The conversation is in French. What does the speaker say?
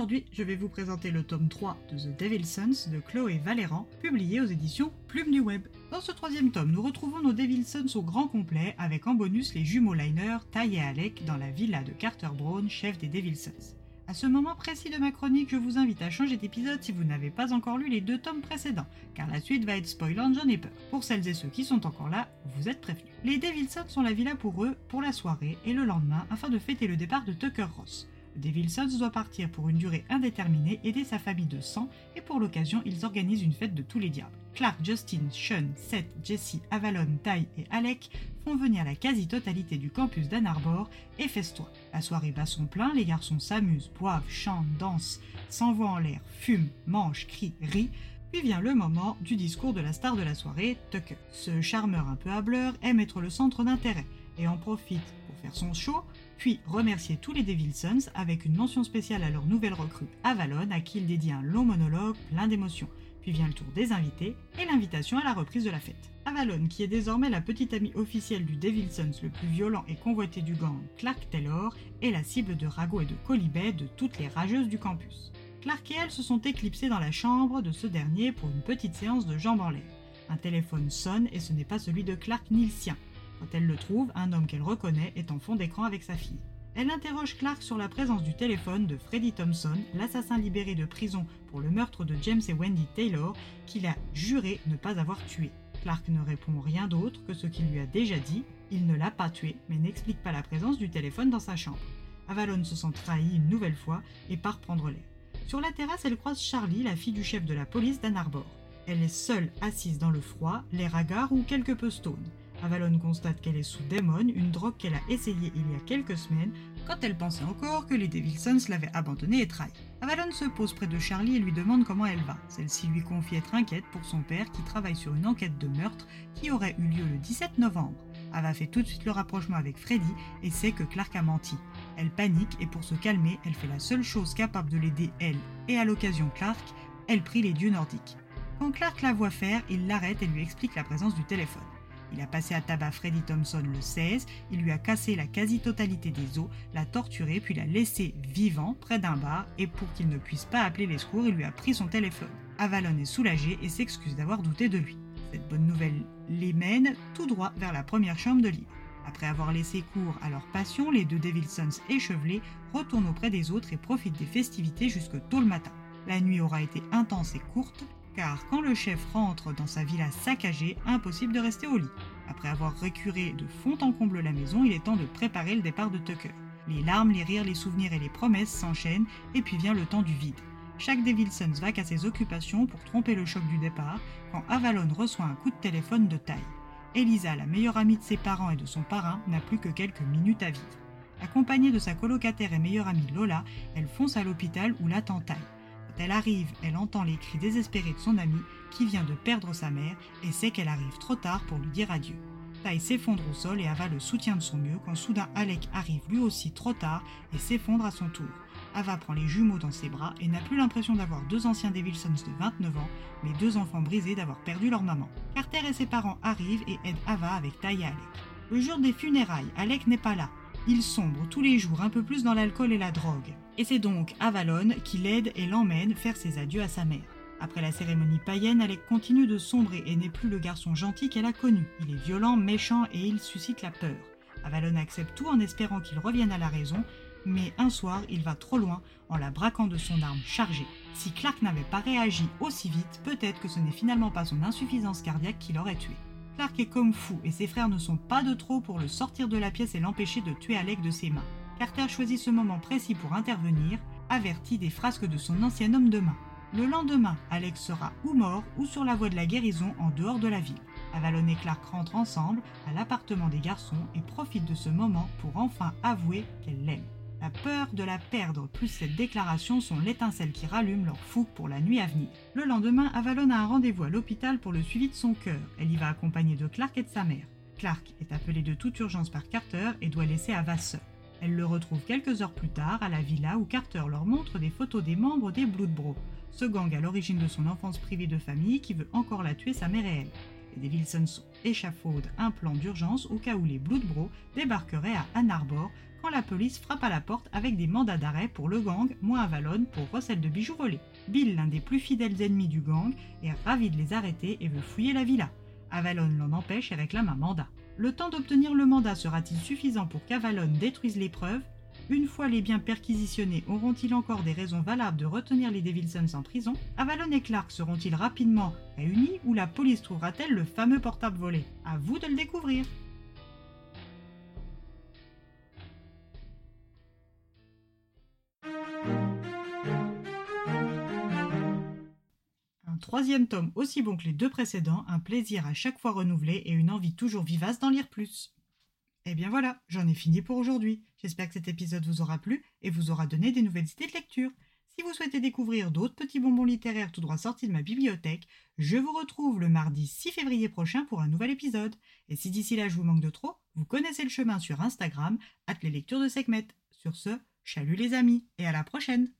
Aujourd'hui, je vais vous présenter le tome 3 de The Devil's Sons de Chloé Valéran, publié aux éditions Plume du Web. Dans ce troisième tome, nous retrouvons nos Devil's Sons au grand complet, avec en bonus les jumeaux Liner, Ty et Alec, dans la villa de Carter Brown, chef des Devil's Sons. À ce moment précis de ma chronique, je vous invite à changer d'épisode si vous n'avez pas encore lu les deux tomes précédents, car la suite va être spoilante, j'en ai peur. Pour celles et ceux qui sont encore là, vous êtes prévenus. Les Devilsons sont la villa pour eux, pour la soirée et le lendemain, afin de fêter le départ de Tucker Ross. Devilsons doit partir pour une durée indéterminée, aider sa famille de sang, et pour l'occasion, ils organisent une fête de tous les diables. Clark, Justin, Sean, Seth, Jesse, Avalon, Ty et Alec font venir la quasi-totalité du campus d'Ann Arbor et fesse-toi. La soirée bat son plein, les garçons s'amusent, boivent, chantent, dansent, s'envoient en l'air, fument, mangent, crient, rient, puis vient le moment du discours de la star de la soirée, Tucker. Ce charmeur un peu hableur aime être le centre d'intérêt et en profite pour faire son show, puis remercier tous les Devilsons avec une mention spéciale à leur nouvelle recrue Avalon à qui il dédie un long monologue plein d'émotions. Puis vient le tour des invités et l'invitation à la reprise de la fête. Avalon, qui est désormais la petite amie officielle du Devilsons le plus violent et convoité du gang, Clark Taylor, est la cible de ragots et de colibets de toutes les rageuses du campus. Clark et elle se sont éclipsés dans la chambre de ce dernier pour une petite séance de jambes en l'air. Un téléphone sonne et ce n'est pas celui de Clark ni le sien. Quand elle le trouve, un homme qu'elle reconnaît est en fond d'écran avec sa fille. Elle interroge Clark sur la présence du téléphone de Freddie Thompson, l'assassin libéré de prison pour le meurtre de James et Wendy Taylor, qu'il a juré ne pas avoir tué. Clark ne répond rien d'autre que ce qu'il lui a déjà dit, il ne l'a pas tué, mais n'explique pas la présence du téléphone dans sa chambre. Avalon se sent trahi une nouvelle fois et part prendre l'air. Sur la terrasse, elle croise Charlie, la fille du chef de la police d'Ann Arbor. Elle est seule, assise dans le froid, l'air hagard ou quelque peu stone. Avalon constate qu'elle est sous Demon, une drogue qu'elle a essayée il y a quelques semaines, quand elle pensait encore que les Devilsons l'avaient abandonnée et trahi. Avalon se pose près de Charlie et lui demande comment elle va. Celle-ci lui confie être inquiète pour son père qui travaille sur une enquête de meurtre qui aurait eu lieu le 17 novembre. Ava fait tout de suite le rapprochement avec Freddy et sait que Clark a menti. Elle panique et pour se calmer, elle fait la seule chose capable de l'aider elle et à l'occasion Clark, elle prie les dieux nordiques. Quand Clark la voit faire, il l'arrête et lui explique la présence du téléphone. Il a passé à tabac Freddy Thompson le 16, il lui a cassé la quasi-totalité des os, l'a torturé puis l'a laissé vivant près d'un bar et pour qu'il ne puisse pas appeler les secours, il lui a pris son téléphone. Avalon est soulagé et s'excuse d'avoir douté de lui. Cette bonne nouvelle les mène tout droit vers la première chambre de libre. Après avoir laissé cours à leur passion, les deux Devilsons échevelés retournent auprès des autres et profitent des festivités jusque tôt le matin. La nuit aura été intense et courte, car quand le chef rentre dans sa villa saccagée, impossible de rester au lit. Après avoir récuré de fond en comble la maison, il est temps de préparer le départ de Tucker. Les larmes, les rires, les souvenirs et les promesses s'enchaînent, et puis vient le temps du vide. Chaque Devilsons va à ses occupations pour tromper le choc du départ, quand Avalon reçoit un coup de téléphone de taille. Elisa, la meilleure amie de ses parents et de son parrain, n'a plus que quelques minutes à vivre. Accompagnée de sa colocataire et meilleure amie Lola, elle fonce à l'hôpital où l'attend Taille. Elle arrive, elle entend les cris désespérés de son amie qui vient de perdre sa mère et sait qu'elle arrive trop tard pour lui dire adieu. Tai s'effondre au sol et Ava le soutient de son mieux quand soudain Alec arrive lui aussi trop tard et s'effondre à son tour. Ava prend les jumeaux dans ses bras et n'a plus l'impression d'avoir deux anciens Devilsons de 29 ans, mais deux enfants brisés d'avoir perdu leur maman. Carter et ses parents arrivent et aident Ava avec Tai et Alec. Le jour des funérailles, Alec n'est pas là. Il sombre tous les jours un peu plus dans l'alcool et la drogue. Et c'est donc Avalon qui l'aide et l'emmène faire ses adieux à sa mère. Après la cérémonie païenne, Alec continue de sombrer et n'est plus le garçon gentil qu'elle a connu. Il est violent, méchant et il suscite la peur. Avalon accepte tout en espérant qu'il revienne à la raison, mais un soir, il va trop loin en la braquant de son arme chargée. Si Clark n'avait pas réagi aussi vite, peut-être que ce n'est finalement pas son insuffisance cardiaque qui l'aurait tué. Clark est comme fou et ses frères ne sont pas de trop pour le sortir de la pièce et l'empêcher de tuer Alec de ses mains. Carter choisit ce moment précis pour intervenir, averti des frasques de son ancien homme de main. Le lendemain, Alex sera ou mort ou sur la voie de la guérison en dehors de la ville. Avalon et Clark rentrent ensemble à l'appartement des garçons et profitent de ce moment pour enfin avouer qu'elle l'aime. La peur de la perdre plus cette déclaration sont l'étincelle qui rallume leur fougue pour la nuit à venir. Le lendemain, Avalon a un rendez-vous à l'hôpital pour le suivi de son cœur. Elle y va accompagnée de Clark et de sa mère. Clark est appelée de toute urgence par Carter et doit laisser Ava seule. Elle le retrouve quelques heures plus tard à la villa où Carter leur montre des photos des membres des Blood Bros, ce gang à l'origine de son enfance privée de famille qui veut encore la tuer sa mère et elle. Les Devilsons échafaudent un plan d'urgence au cas où les Blood Bros débarqueraient à Ann Arbor quand la police frappe à la porte avec des mandats d'arrêt pour le gang, moins Avalon pour recel de bijoux volés. Bill, l'un des plus fidèles ennemis du gang, est ravi de les arrêter et veut fouiller la villa. Avalon l'en empêche et réclame un mandat. Le temps d'obtenir le mandat sera-t-il suffisant pour qu'Avalon détruise les preuves Une fois les biens perquisitionnés, auront-ils encore des raisons valables de retenir les Devilsons en prison? Avalon et Clark seront-ils rapidement réunis ou la police trouvera-t-elle le fameux portable volé? À vous de le découvrir. Troisième tome aussi bon que les deux précédents, un plaisir à chaque fois renouvelé et une envie toujours vivace d'en lire plus. Et eh bien voilà, j'en ai fini pour aujourd'hui. J'espère que cet épisode vous aura plu et vous aura donné des nouvelles idées de lecture. Si vous souhaitez découvrir d'autres petits bonbons littéraires tout droit sortis de ma bibliothèque, je vous retrouve le mardi 6 février prochain pour un nouvel épisode. Et si d'ici là je vous manque de trop, vous connaissez le chemin sur Instagram, at les lectures de Sekhmet. Sur ce, chalut les amis et à la prochaine!